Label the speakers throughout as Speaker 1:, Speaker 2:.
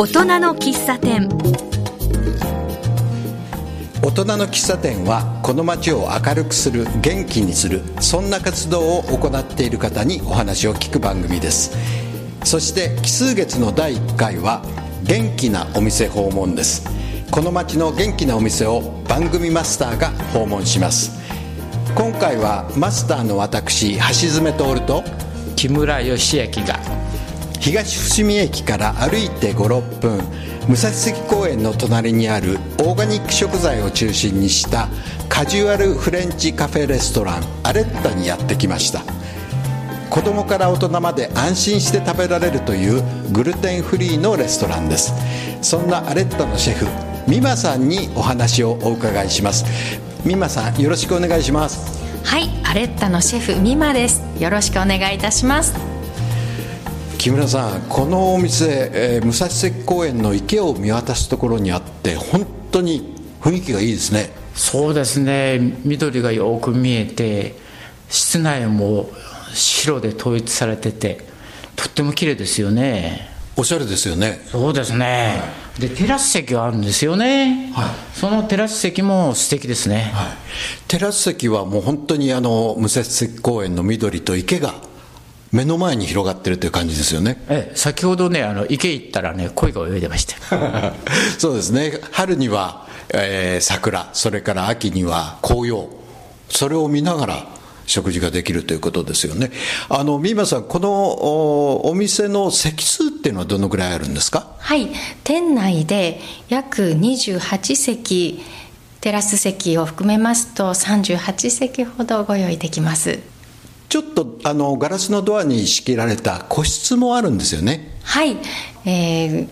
Speaker 1: 大人の喫茶店。
Speaker 2: 大人の喫茶店はこの街を明るくする元気にするそんな活動を行っている方にお話を聞く番組です。そして奇数月の第1回は元気なお店訪問です。この街の元気なお店を番組マスターが訪問します。今回はマスターの私橋爪徹と
Speaker 3: 木村義明が
Speaker 2: 東伏見駅から歩いて56分武蔵関公園の隣にあるオーガニック食材を中心にしたカジュアルフレンチカフェレストランアレッタにやってきました。子供から大人まで安心して食べられるというグルテンフリーのレストランです。そんなアレッタのシェフ美馬さんにお話をお伺いします。美馬さんよろしくお願いします。
Speaker 4: はいアレッタのシェフ美馬です。よろしくお願いいたします。
Speaker 2: 木村さんこのお店、えー、武蔵関公園の池を見渡すところにあって本当に雰囲気がいいですね。
Speaker 3: そうですね。緑がよく見えて室内も白で統一されててとっても綺麗ですよね。
Speaker 2: おしゃれですよね。
Speaker 3: そうですね、はい、でテラス席があるんですよね、はい、そのテラス席も素敵ですね、はい、
Speaker 2: テラス席はもう本当にあの武蔵関公園の緑と池が目の前に広がってるという感じですよね。
Speaker 3: ええ先ほどねあの池行ったらね鯉が泳いでました
Speaker 2: そうですね。春には、えー、桜それから秋には紅葉。それを見ながら食事ができるということですよね。あの三馬さんこのお店の席数っていうのはどのぐらいあるんですか？
Speaker 4: はい。店内で約28席テラス席を含めますと38席ほどご用意できます
Speaker 2: ちょっとあのガラスのドアに仕切られた個室もあるんですよね。
Speaker 4: はい、えー、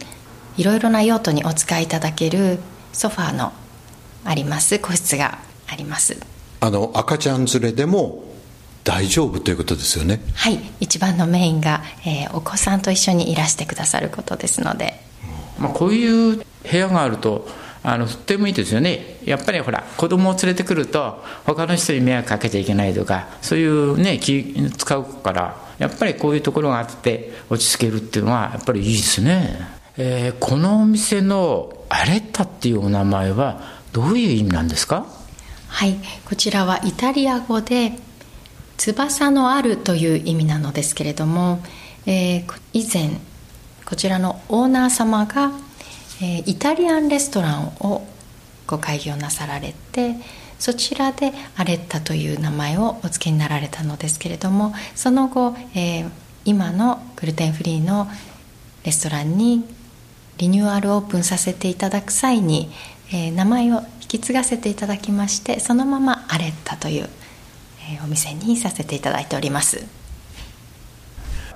Speaker 4: いろいろな用途にお使いいただけるソファーのあります個室があります。
Speaker 2: あの赤ちゃん連れでも大丈夫ということですよね。
Speaker 4: はい。一番のメインが、えー、お子さんと一緒にいらしてくださることですので、
Speaker 3: まあ、こういう部屋があるとあのとってもいいですよね。やっぱりほら子供を連れてくると他の人に迷惑かけちゃいけないとかそういうね気使うからやっぱりこういうところがあって落ち着けるっていうのはやっぱりいいですね、えー、このお店のアレッタっていうお名前はどういう意味なんですか？
Speaker 4: はいこちらはイタリア語で翼のあるという意味なのですけれども、えー、以前こちらのオーナー様がえ、イタリアンレストランをご開業なさられてそちらでアレッタという名前をお付けになられたのですけれどもその後、えー、今のグルテンフリーのレストランにリニューアルオープンさせていただく際に、えー、名前を引き継がせていただきましてそのままアレッタという、えー、お店にさせていただいております。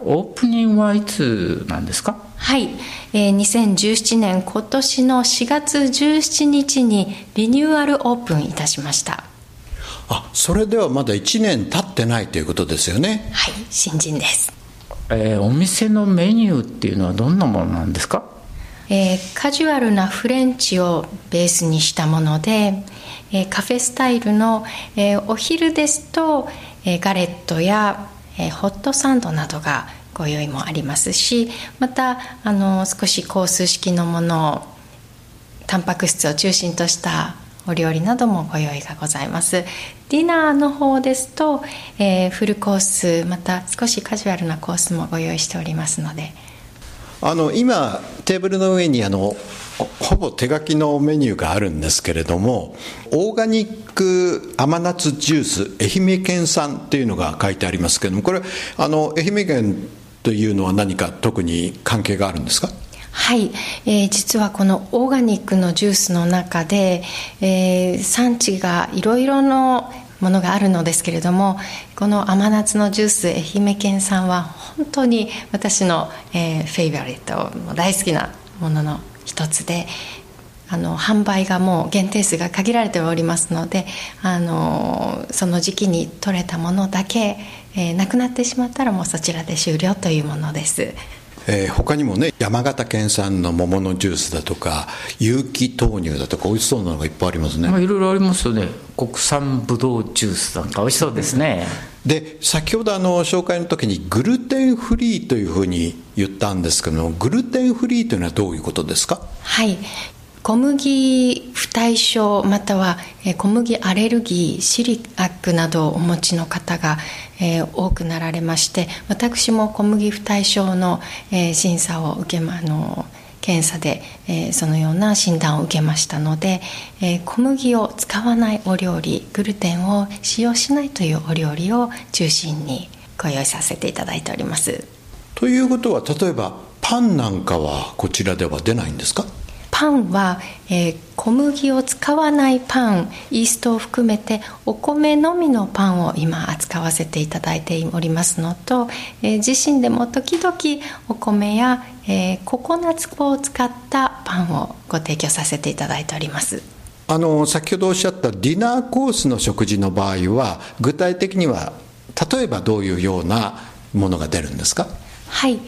Speaker 3: オープニングはいつなんですか？
Speaker 4: はい、えー、2017年今年の4月17日にリニューアルオープンいたしました。
Speaker 2: あそれではまだ1年経ってないということですよね？
Speaker 4: はい新人です、
Speaker 3: えー、お店のメニューっていうのはどんなものなんですか？
Speaker 4: えー、カジュアルなフレンチをベースにしたもので、えー、カフェスタイルの、えー、お昼ですと、えー、ガレットやえー、ホットサンドなどがご用意もありますしまたあの少しコース式のものをタンパク質を中心としたお料理などもご用意がございます。ディナーの方ですと、えー、フルコースまた少しカジュアルなコースもご用意しておりますので。
Speaker 2: あの今テーブルの上にあのほぼ手書きのメニューがあるんですけれどもオーガニック甘夏ジュース愛媛県産っていうのが書いてありますけれどもこれあの愛媛県というのは何か特に関係があるんですか？
Speaker 4: はい、えー、実はこのオーガニックのジュースの中で、えー、産地がいろいろのものがあるのですけれどもこの甘夏のジュース愛媛県産は本当に私の、えー、フェイバリット大好きなものの一つであの販売がもう限定数が限られておりますのであのその時期に取れたものだけ、えー、なくなってしまったらもうそちらで終了というものです。
Speaker 2: えー、他にもね山形県産の桃のジュースだとか有機豆乳だとか美味しそうなのがいっぱいありますね、
Speaker 3: まあ、いろいろありますよね。国産ぶどうジュースなんか美味しそうですね
Speaker 2: で先ほどあの紹介の時にグルテンフリーというふうに言ったんですけどもグルテンフリーというのはどういうことですか？
Speaker 4: はい。小麦不対症または小麦アレルギーシリアックなどをお持ちの方が、え、多くなられまして私も小麦不対症の、え、審査を受けまあの検査で、え、そのような診断を受けましたので、え、小麦を使わないお料理グルテンを使用しないというお料理を中心にご用意させていただいております。
Speaker 2: ということは例えばパンなんかはこちらでは出ないんですか？
Speaker 4: パンは、えー、小麦を使わないパンイーストを含めてお米のみのパンを今扱わせていただいておりますのと、えー、自身でも時々お米や、えー、ココナッツ粉を使ったパンをご提供させていただいております。
Speaker 2: あの先ほどおっしゃったディナーコースの食事の場合は具体的には例えばどういうようなものが出るんですか？
Speaker 4: はい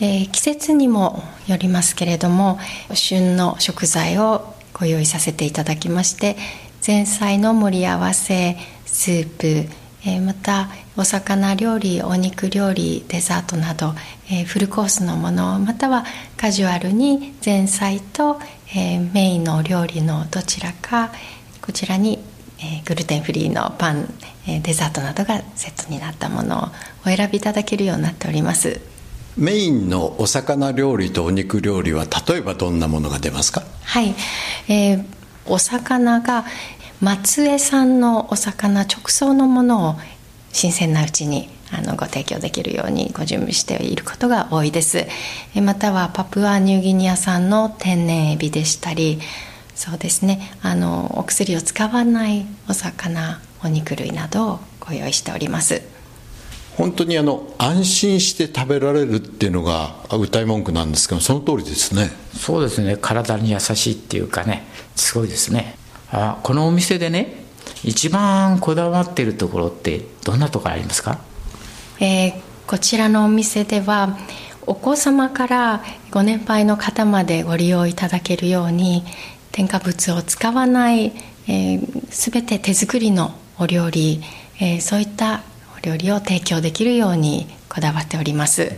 Speaker 4: えー、季節にもよりますけれども旬の食材をご用意させていただきまして前菜の盛り合わせスープ、えー、またお魚料理お肉料理デザートなど、えー、フルコースのものまたはカジュアルに前菜と、えー、メインのお料理のどちらかこちらに、えグルテンフリーのパン、えデザートなどがセットになったものをお選びいただけるようになっております。
Speaker 2: メインのお魚料理とお肉料理は例えばどんなものが出ますか？
Speaker 4: はい、えー、お魚が松江産のお魚直送のものを新鮮なうちにあのご提供できるようにご準備していることが多いです。またはパプアニューギニア産の天然エビでしたりそうですね。あのお薬を使わないお魚お肉類などをご用意しております。
Speaker 2: 本当にあの安心して食べられるっていうのが歌い文句なんですけどその通りですね。
Speaker 3: そうですね。体に優しいっていうかね。すごいですね。あこのお店でね一番こだわっているところってどんなところありますか、
Speaker 4: えー、こちらのお店ではお子様からご年配の方までご利用いただけるように添加物を使わない、えー、全て手作りのお料理、えー、そういった料理を提供できるようにこだわっております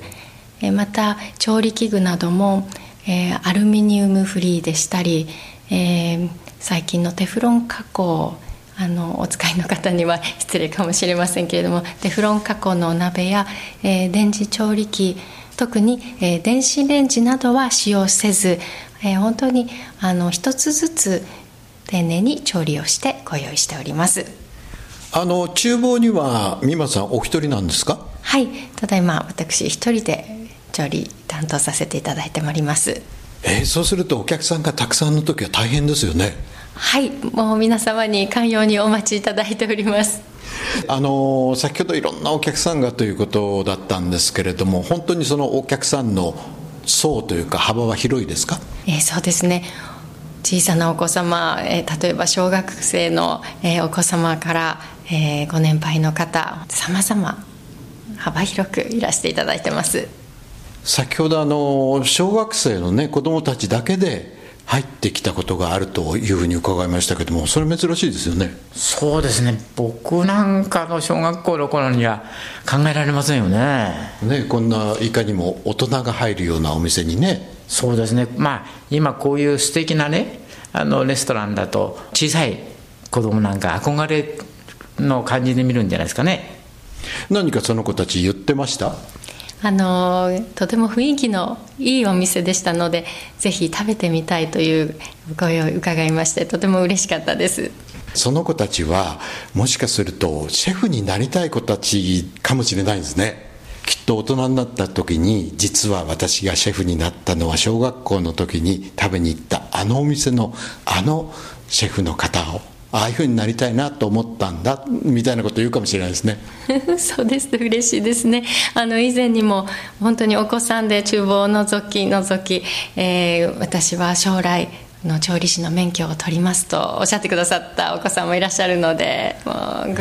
Speaker 4: また調理器具なども、え、アルミニウムフリーでしたり、え、最近のテフロン加工あのお使いの方には 失礼かもしれませんけれどもテフロン加工のお鍋や、え、電磁調理器特に、え、電子レンジなどは使用せず、え、本当にあの一つずつ丁寧に調理をしてご用意しております。
Speaker 2: あの厨房には美馬さんお一人なんですか？
Speaker 4: はい。ただいま私一人で調理担当させていただいております。
Speaker 2: えー、そうするとお客さんがたくさんの時は大変ですよね。
Speaker 4: はい。もう皆様に寛容にお待ちいただいております。
Speaker 2: あの先ほどいろんなお客さんがということだったんですけれども本当にそのお客さんの層というか幅は広いですか、
Speaker 4: えー、そうですね。小さなお子様、えー、例えば小学生の、えー、お子様からえー、ご年配の方さまざま幅広くいらしていただいてます。
Speaker 2: 先ほどあの小学生のね子どもたちだけで入ってきたことがあるというふうに伺いましたけどもそれ珍しいですよね。
Speaker 3: そうですね。僕なんかの小学校の頃には考えられませんよね。
Speaker 2: ねこんないかにも大人が入るようなお店にね。
Speaker 3: そうですね。まあ今こういう素敵なねあのレストランだと小さい子供なんか憧れの感じで見るんじゃないですかね。
Speaker 2: 何かその子たち言ってました？
Speaker 4: あのとても雰囲気のいいお店でしたのでぜひ食べてみたいという声を伺いましてとても嬉しかったです。
Speaker 2: その子たちはもしかするとシェフになりたい子たちかもしれないんですね。きっと大人になった時に実は私がシェフになったのは小学校の時に食べに行ったあのお店のあのシェフの方をああいうふうになりたいなと思ったんだみたいなこと言うかもしれないですね。
Speaker 4: そうです。嬉しいですね。あの以前にも本当にお子さんで厨房を覗き覗き、えー、私は将来の調理師の免許を取りますとおっしゃってくださったお子さんもいらっしゃるのでもう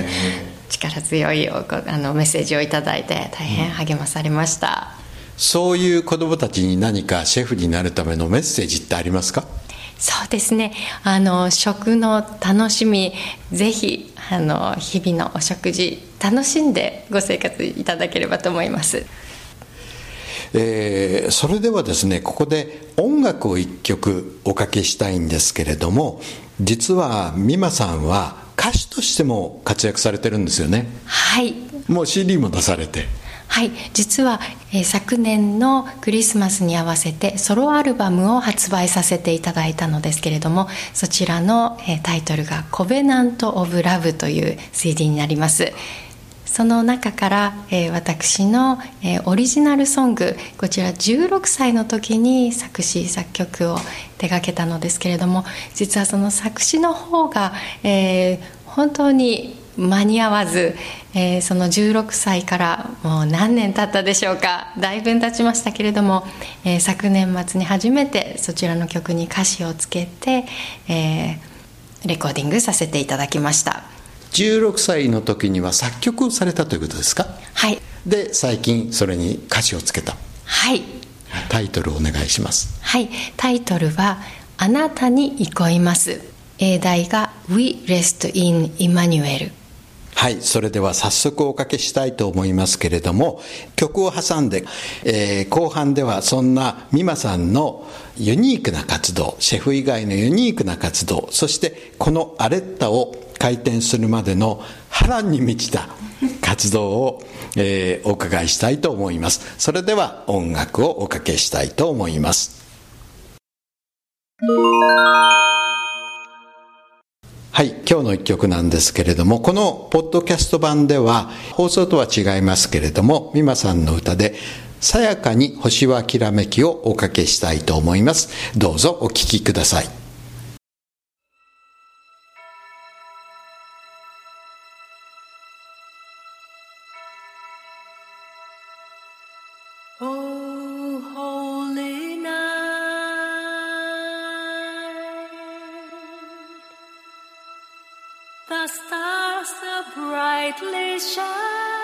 Speaker 4: 力強いあのメッセージを頂いて大変励まされました、
Speaker 2: うん、そういう子どもたちに何かシェフになるためのメッセージってありますか？
Speaker 4: そうですね。あの食の楽しみぜひあの日々のお食事楽しんでご生活いただければと思います。
Speaker 2: えー、それではですねここで音楽を一曲おかけしたいんですけれども実は美馬さんは歌手としても活躍されてるんですよね。
Speaker 4: はい。
Speaker 2: もう CD も出されて
Speaker 4: はい。実は、え、昨年のクリスマスに合わせてソロアルバムを発売させていただいたのですけれどもそちらの、え、タイトルが「コベナント・オブ・ラブ」という CD になります。その中から、えー、私の、えー、オリジナルソングこちら16歳の時に作詞作曲を手がけたのですけれども実はその作詞の方が、えー、本当に間に合わず、えー、その16歳からもう何年経ったでしょうか。だいぶ経ちましたけれども、えー、昨年末に初めてそちらの曲に歌詞をつけて、えー、レコーディングさせていただきました。
Speaker 2: 16歳の時には作曲をされたということですか？
Speaker 4: はい。
Speaker 2: で最近それに歌詞をつけた。
Speaker 4: はい。
Speaker 2: タイトルお願いします。
Speaker 4: はい。タイトルは「あなたに憩います」英題が「We Rest in Emmanuel」
Speaker 2: はいそれでは早速おかけしたいと思いますけれども曲を挟んで、えー、後半ではそんな美馬さんのユニークな活動シェフ以外のユニークな活動そしてこのアレッタを開店するまでの波乱に満ちた活動を、えー、お伺いしたいと思います。それでは音楽をおかけしたいと思います。はい、今日の一曲なんですけれども、このポッドキャスト版では、放送とは違いますけれども、美馬さんの歌で、さやかに星はきらめきをおかけしたいと思います。どうぞお聴きください。Oh. stars so brightly shine.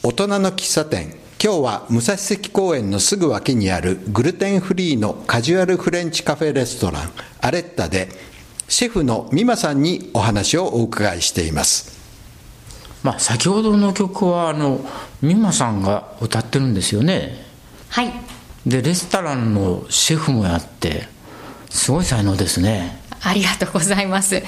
Speaker 2: 大人の喫茶店。今日は武蔵関公園のすぐ脇にあるグルテンフリーのカジュアルフレンチカフェレストラン。アレッタでシェフの美馬さんにお話をお伺いしています。
Speaker 3: まあ先ほどの曲はあの美馬さんが歌ってるんですよね。
Speaker 4: はい。
Speaker 3: でレストランのシェフもやってすごい才能ですね。
Speaker 4: ありがとうございます。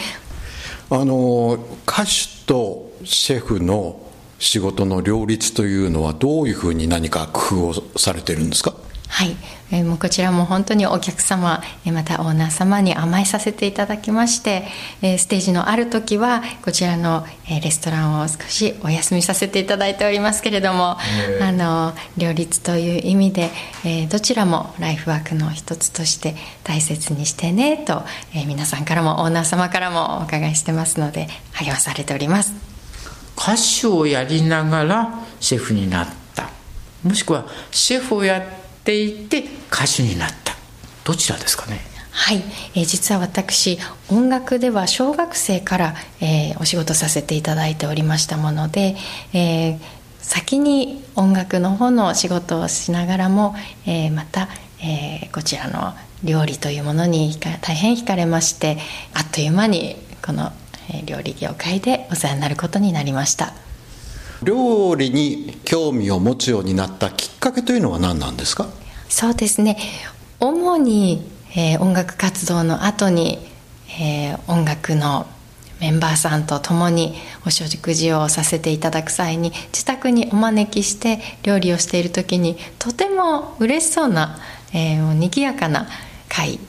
Speaker 2: あの歌手とシェフの仕事の両立というのはどういうふうに何か工夫をされてるんですか？
Speaker 4: はい、えー、もうこちらも本当にお客様またオーナー様に甘えさせていただきまして、えー、ステージのある時はこちらの、えー、レストランを少しお休みさせていただいておりますけれども、あの両立という意味で、えどちらもライフワークの一つとして大切にしてねと、え皆さんからもオーナー様からもお伺いしてますので励まされております
Speaker 3: 歌手をやりながらシェフになった。もしくはシェフをやっていて歌手になった。どちらですかね？
Speaker 4: はい、えー、実は私音楽では小学生から、えー、お仕事させていただいておりましたもので、えー、先に音楽の方の仕事をしながらも、えー、また、えー、こちらの料理というものに大変惹かれましてあっという間にこの料理業界でお世話になることになりました。
Speaker 2: 料理に興味を持つようになったきっかけというのは何なんですか？
Speaker 4: そうですね。主に、えー、音楽活動の後に、えー、音楽のメンバーさんと共にお食事をさせていただく際に自宅にお招きして料理をしている時にとても嬉しそうな、えー、賑やかな会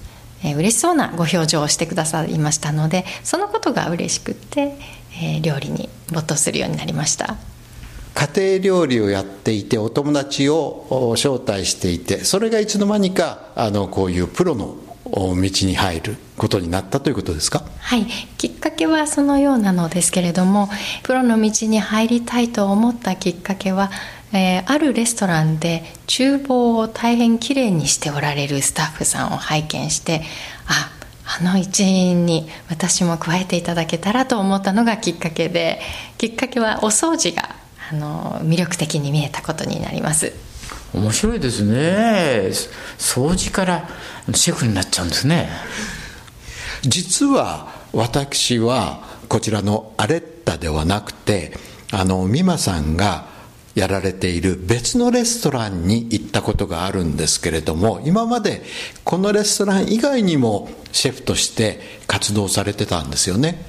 Speaker 4: えー、嬉しそうなご表情をしてくださいましたのでそのことが嬉しくて、えー、料理に没頭するようになりました。
Speaker 2: 家庭料理をやっていてお友達を招待していてそれがいつの間にかあのこういうプロの道に入ることになったということですか？
Speaker 4: はい。きっかけはそのようなのですけれどもプロの道に入りたいと思ったきっかけはえー、あるレストランで厨房を大変きれいにしておられるスタッフさんを拝見してああの一員に私も加えていただけたらと思ったのがきっかけできっかけはお掃除があの魅力的に見えたことになります。
Speaker 3: 面白いですね。掃除からシェフになっちゃうんですね。
Speaker 2: 実は私はこちらのアレッタではなくてあの美馬さんがやられている別のレストランに行ったことがあるんですけれども今までこのレストラン以外にもシェフとして活動されてたんですよね。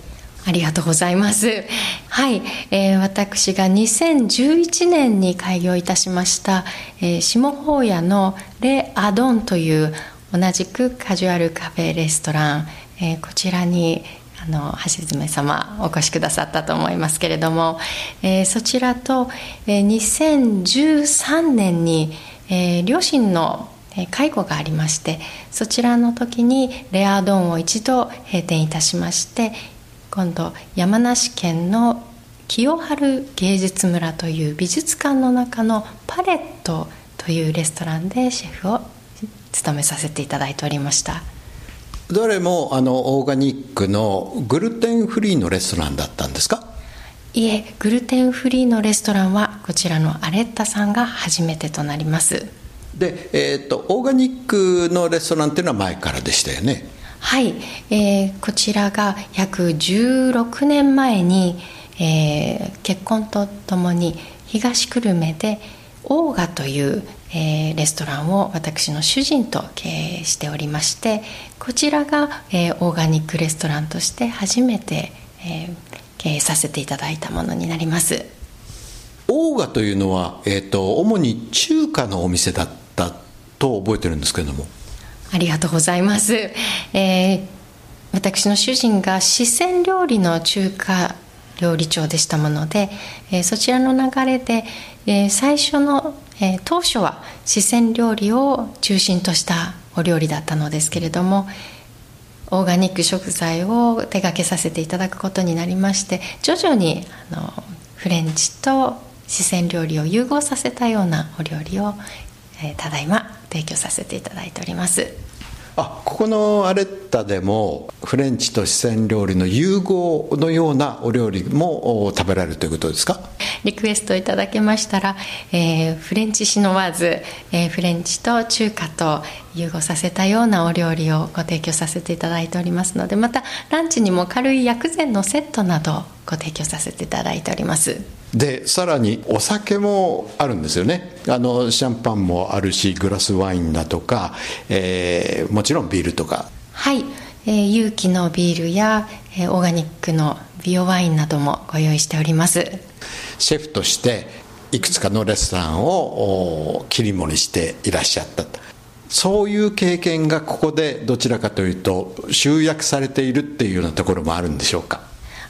Speaker 4: ありがとうございます。はい、えー、私が2011年に開業いたしました、えー、下法屋のレ・アドンという同じくカジュアルカフェレストラン、えー、こちらにあの橋爪様お越しくださったと思いますけれども、えー、そちらと、えー、2013年に、えー、両親の介護がありましてそちらの時にレアドンを一度閉店いたしまして今度山梨県の清春芸術村という美術館の中のパレットというレストランでシェフを務めさせていただいておりました。
Speaker 2: どれもあのオーガニックのグルテンフリーのレストランだったんですか？
Speaker 4: いえグルテンフリーのレストランはこちらのアレッタさんが初めてとなります。
Speaker 2: で、えーと、オーガニックのレストランっていうのは前からでしたよね？
Speaker 4: はい、えー、こちらが約16年前に、えー、結婚とともに東久留米でオーガというえー、レストランを私の主人と経営しておりましてこちらが、えー、オーガニックレストランとして初めて、えー、経営させていただいたものになります。
Speaker 2: オーガというのは、えーと、主に中華のお店だったと覚えてるんですけれども。
Speaker 4: ありがとうございます、えー、私の主人が四川料理の中華料理長でしたもので、えー、そちらの流れで、えー、最初のえー、当初は四川料理を中心としたお料理だったのですけれどもオーガニック食材を手掛けさせていただくことになりまして徐々にあのフレンチと四川料理を融合させたようなお料理を、えー、ただいま提供させていただいております。
Speaker 2: あここのアレッタでもフレンチと四川料理の融合のようなお料理も食べられるということですか？
Speaker 4: リクエストいただけましたら、えー、フレンチシノワーズ、えー、フレンチと中華と融合させたようなお料理をご提供させていただいておりますのでまたランチにも軽い薬膳のセットなどご提供させていただいております。
Speaker 2: でさらにお酒もあるんですよね。あのシャンパンもあるしグラスワインだとか、えー、もちろんビールとか。
Speaker 4: はい、えー、有機のビールや、えー、オーガニックのビオワインなどもご用意しております。
Speaker 2: シェフとしていくつかのレストランを切り盛りしていらっしゃったと。そういう経験がここでどちらかというと集約されているっていうようなところもあるんでしょうか？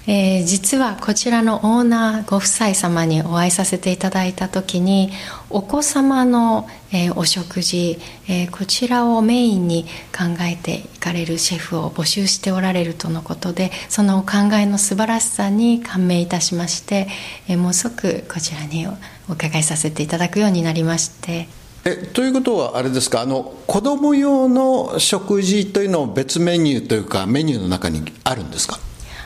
Speaker 4: えー、実はこちらのオーナーご夫妻様にお会いさせていただいた時にお子様の、えー、お食事、えー、こちらをメインに考えていかれるシェフを募集しておられるとのことでそのお考えの素晴らしさに感銘いたしまして、えもう即こちらにお伺いさせていただくようになりまして。
Speaker 2: えということはあれですかあの子供用の食事というのを別メニューというかメニューの中にあるんですか？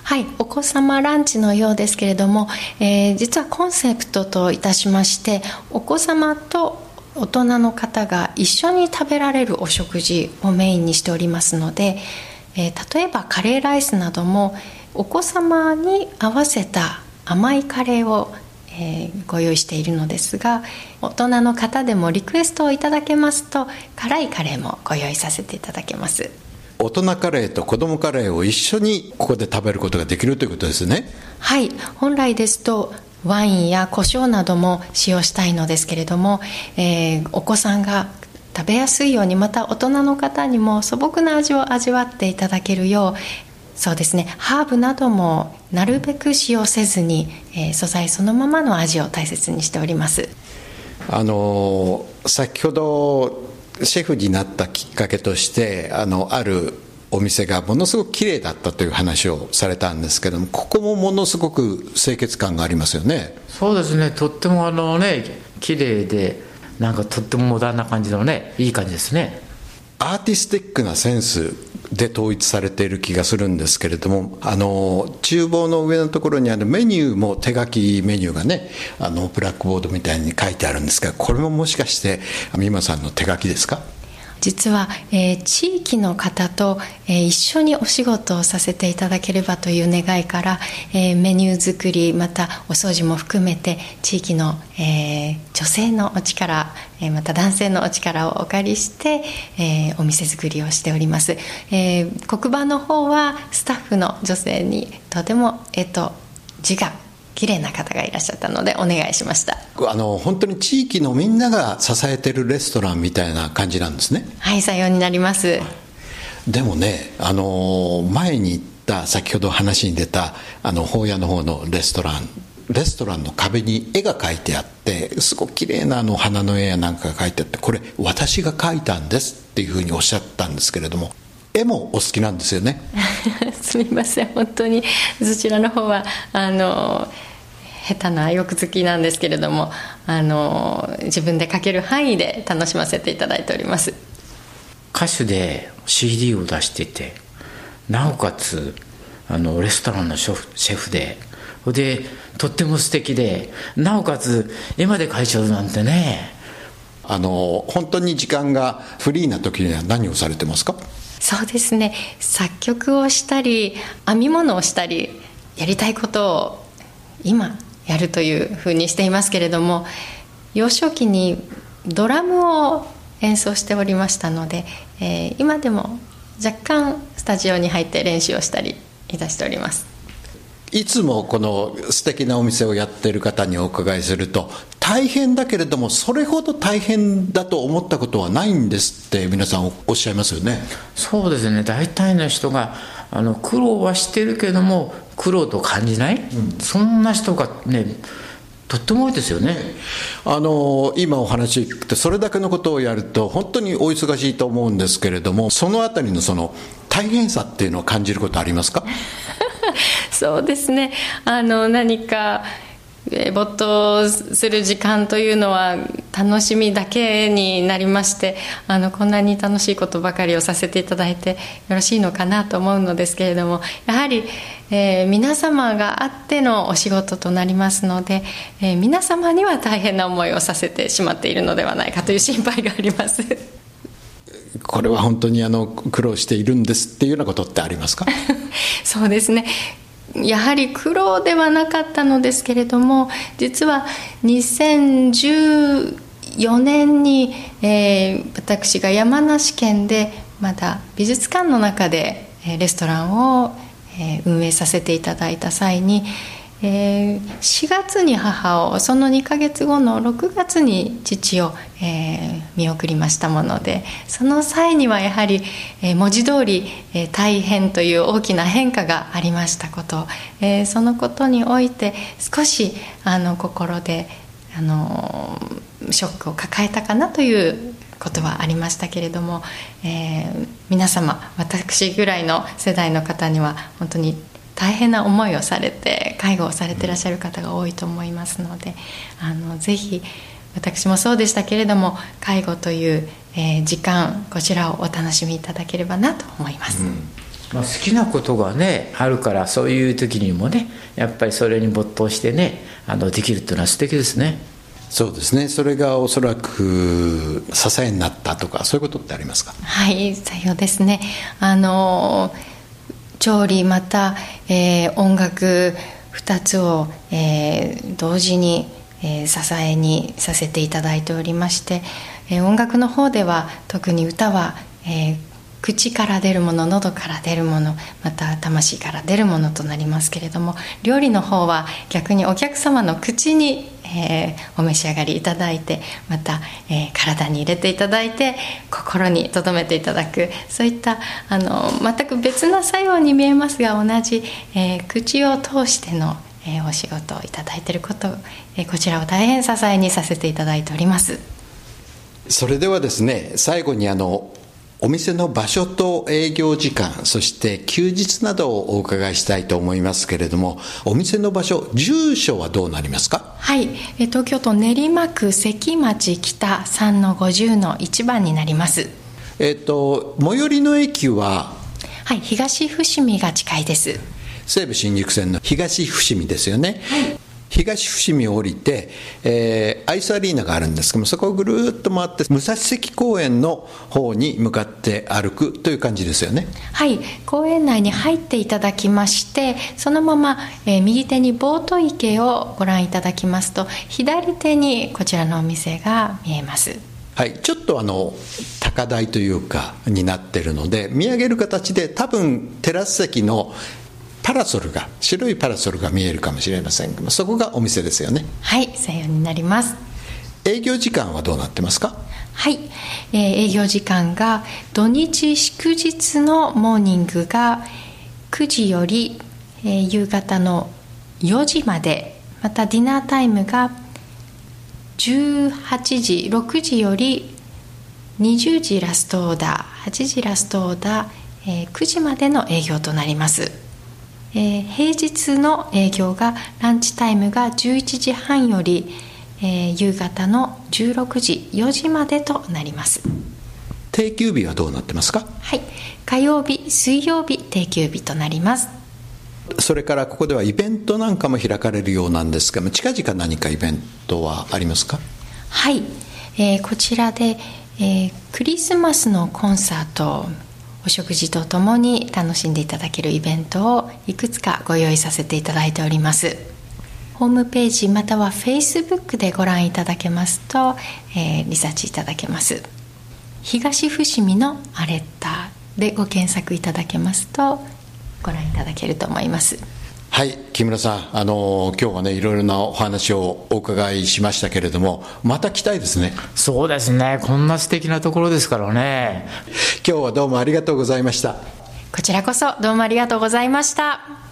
Speaker 4: はい、お子様ランチのようですけれども、えー、実はコンセプトといたしましてお子様と大人の方が一緒に食べられるお食事をメインにしておりますので、えー、例えばカレーライスなどもお子様に合わせた甘いカレーをえー、ご用意しているのですが大人の方でもリクエストをいただけますと辛いカレーもご用意させていただけます。
Speaker 2: 大人カレーと子供カレーを一緒にここで食べることができるということですね。
Speaker 4: はい。本来ですとワインや胡椒なども使用したいのですけれども、えー、お子さんが食べやすいようにまた大人の方にも素朴な味を味わっていただけるようそうですね。ハーブなどもなるべく使用せずに、えー、素材そのままの味を大切にしております。
Speaker 2: あの先ほどシェフになったきっかけとしてあのあるお店がものすごく綺麗だったという話をされたんですけどもここもものすごく清潔感がありますよね。
Speaker 3: そうですね。とってもあのね綺麗でなんかとってもモダンな感じのねいい感じですね。
Speaker 2: アーティスティックなセンスで統一されている気がするんですけれどもあの厨房の上のところにあるメニューも手書きメニューがねあのブラックボードみたいに書いてあるんですがこれももしかして美馬さんの手書きですか？
Speaker 4: 実は、えー、地域の方と、えー、一緒にお仕事をさせていただければという願いから、えー、メニュー作りまたお掃除も含めて地域の、え女性のお力、えまた男性のお力をお借りして、えお店作りをしております、え黒板の方はスタッフの女性にとても、えっと字が綺麗な方がいらっしゃったのでお願いしました。
Speaker 2: あの本当に地域のみんなが支えてるレストランみたいな感じなんですね。
Speaker 4: はいさようになります。
Speaker 2: でもねあの前に言った先ほど話に出たあの法屋の方のレストランレストランの壁に絵が描いてあってすごく綺麗なあの花の絵やなんかが描いてあってこれ私が描いたんですっていうふうにおっしゃったんですけれども絵もお好きなんですよね。
Speaker 4: すみません本当に。そちらの方はあの下手な欲好きなんですけれどもあの自分で描ける範囲で楽しませていただいております。
Speaker 3: 歌手で CD を出しててなおかつあのレストランのシェフででとっても素敵でなおかつ絵まで描いちゃうなんてね。
Speaker 2: あの本当に時間がフリーな時には何をされてますか？
Speaker 4: そうですね。作曲をしたり編み物をしたりやりたいことを今やるというふうにしていますけれども幼少期にドラムを演奏しておりましたので、えー、今でも若干スタジオに入って練習をしたりいたしております。
Speaker 2: いつもこの素敵なお店をやっている方にお伺いすると大変だけれどもそれほど大変だと思ったことはないんですって皆さんおっしゃいますよね。
Speaker 3: そうですね。大体の人があの苦労はしてるけども苦労と感じない、うん、そんな人がねとっても多いですよね。
Speaker 2: あの今お話聞くとそれだけのことをやると本当にお忙しいと思うんですけれどもそのあたりのその大変さっていうのを感じることありますか？
Speaker 4: そうですね。あの何か没頭する時間というのは楽しみだけになりましてあのこんなに楽しいことばかりをさせていただいてよろしいのかなと思うのですけれどもやはり、えー、皆様があってのお仕事となりますので、えー、皆様には大変な思いをさせてしまっているのではないかという心配があります。
Speaker 2: これは本当にあの苦労しているんですっていうようなことってありますか？
Speaker 4: そうですねやはり苦労ではなかったのですけれども実は2014年に、えー、私が山梨県でまだ美術館の中でレストランを運営させていただいた際にえー、4月に母をその2ヶ月後の6月に父を、えー、見送りましたものでその際にはやはり、えー、文字通り、えー、大変という大きな変化がありましたこと、えー、そのことにおいて少しあの心であのショックを抱えたかなということはありましたけれども、えー、皆様私ぐらいの世代の方には本当に大変な思いをされて介護をされてらっしゃる方が多いと思いますのであのぜひ私もそうでしたけれども介護という、えー、時間こちらをお楽しみいただければなと思います。うん。
Speaker 3: まあ、好きなことがねあるからそういう時にもねやっぱりそれに没頭してねあのできるっていうのは素敵ですね。
Speaker 2: そうですね。それがおそらく支えになったとかそういうことってありますか？
Speaker 4: はいさようですね。あのー調理また、えー、音楽2つを、えー、同時に、えー、支えにさせていただいておりまして、え音楽の方では特に歌は、え口から出るもの喉から出るものまた魂から出るものとなりますけれども料理の方は逆にお客様の口にえー、お召し上がりいただいてまた、えー、体に入れていただいて心に留めていただく。そういったあの全く別な作用に見えますが同じ、えー、口を通しての、えお仕事をいただいていること、えこちらを大変支えにさせていただいております。
Speaker 2: それではですね最後にあのお店の場所と営業時間、そして休日などをお伺いしたいと思いますけれども、お店の場所、住所はどうなりますか？
Speaker 4: はい、東京都練馬区関町北3の50の1番になります。
Speaker 2: えっと、最寄りの駅は？
Speaker 4: はい、東伏見が近いです。
Speaker 2: 西武新宿線の東伏見ですよね。はい東伏見を降りて、えー、アイスアリーナがあるんですけどもそこをぐるっと回って武蔵関公園の方に向かって歩くという感じですよね。
Speaker 4: はい。公園内に入っていただきましてそのまま、えー、右手にボート池をご覧いただきますと左手にこちらのお店が見えます。
Speaker 2: はい、ちょっとあの高台というかになってるので見上げる形で多分テラス席のパラソルが白いパラソルが見えるかもしれません。がそこがお店ですよね。
Speaker 4: はいさようになります。
Speaker 2: 営業時間はどうなってますか？
Speaker 4: はい、えー、営業時間が土日祝日のモーニングが9時より、えー、夕方の4時までまたディナータイムが18時6時より20時ラストオーダー8時ラストオーダー、えー、9時までの営業となりますえー、平日の営業がランチタイムが11時半より、えー、夕方の16時4時までとなります。
Speaker 2: 定休日はどうなってますか？
Speaker 4: はい。火曜日水曜日定休日となります。
Speaker 2: それからここではイベントなんかも開かれるようなんですが近々何かイベントはありますか？
Speaker 4: はい、えー、こちらで、えー、クリスマスのコンサートお食事とともに楽しんでいただけるイベントをいくつかご用意させていただいております。ホームページまたは Facebook でご覧いただけますと、えー、リサーチいただけます。東伏見のアレッタでご検索いただけますとご覧いただけると思います。
Speaker 2: はい木村さん、あの今日はねいろいろなお話をお伺いしましたけれどもまた来たいですね。
Speaker 3: そうですね。こんな素敵なところですからね。
Speaker 2: 今日はどうもありがとうございました。
Speaker 4: こちらこそどうもありがとうございました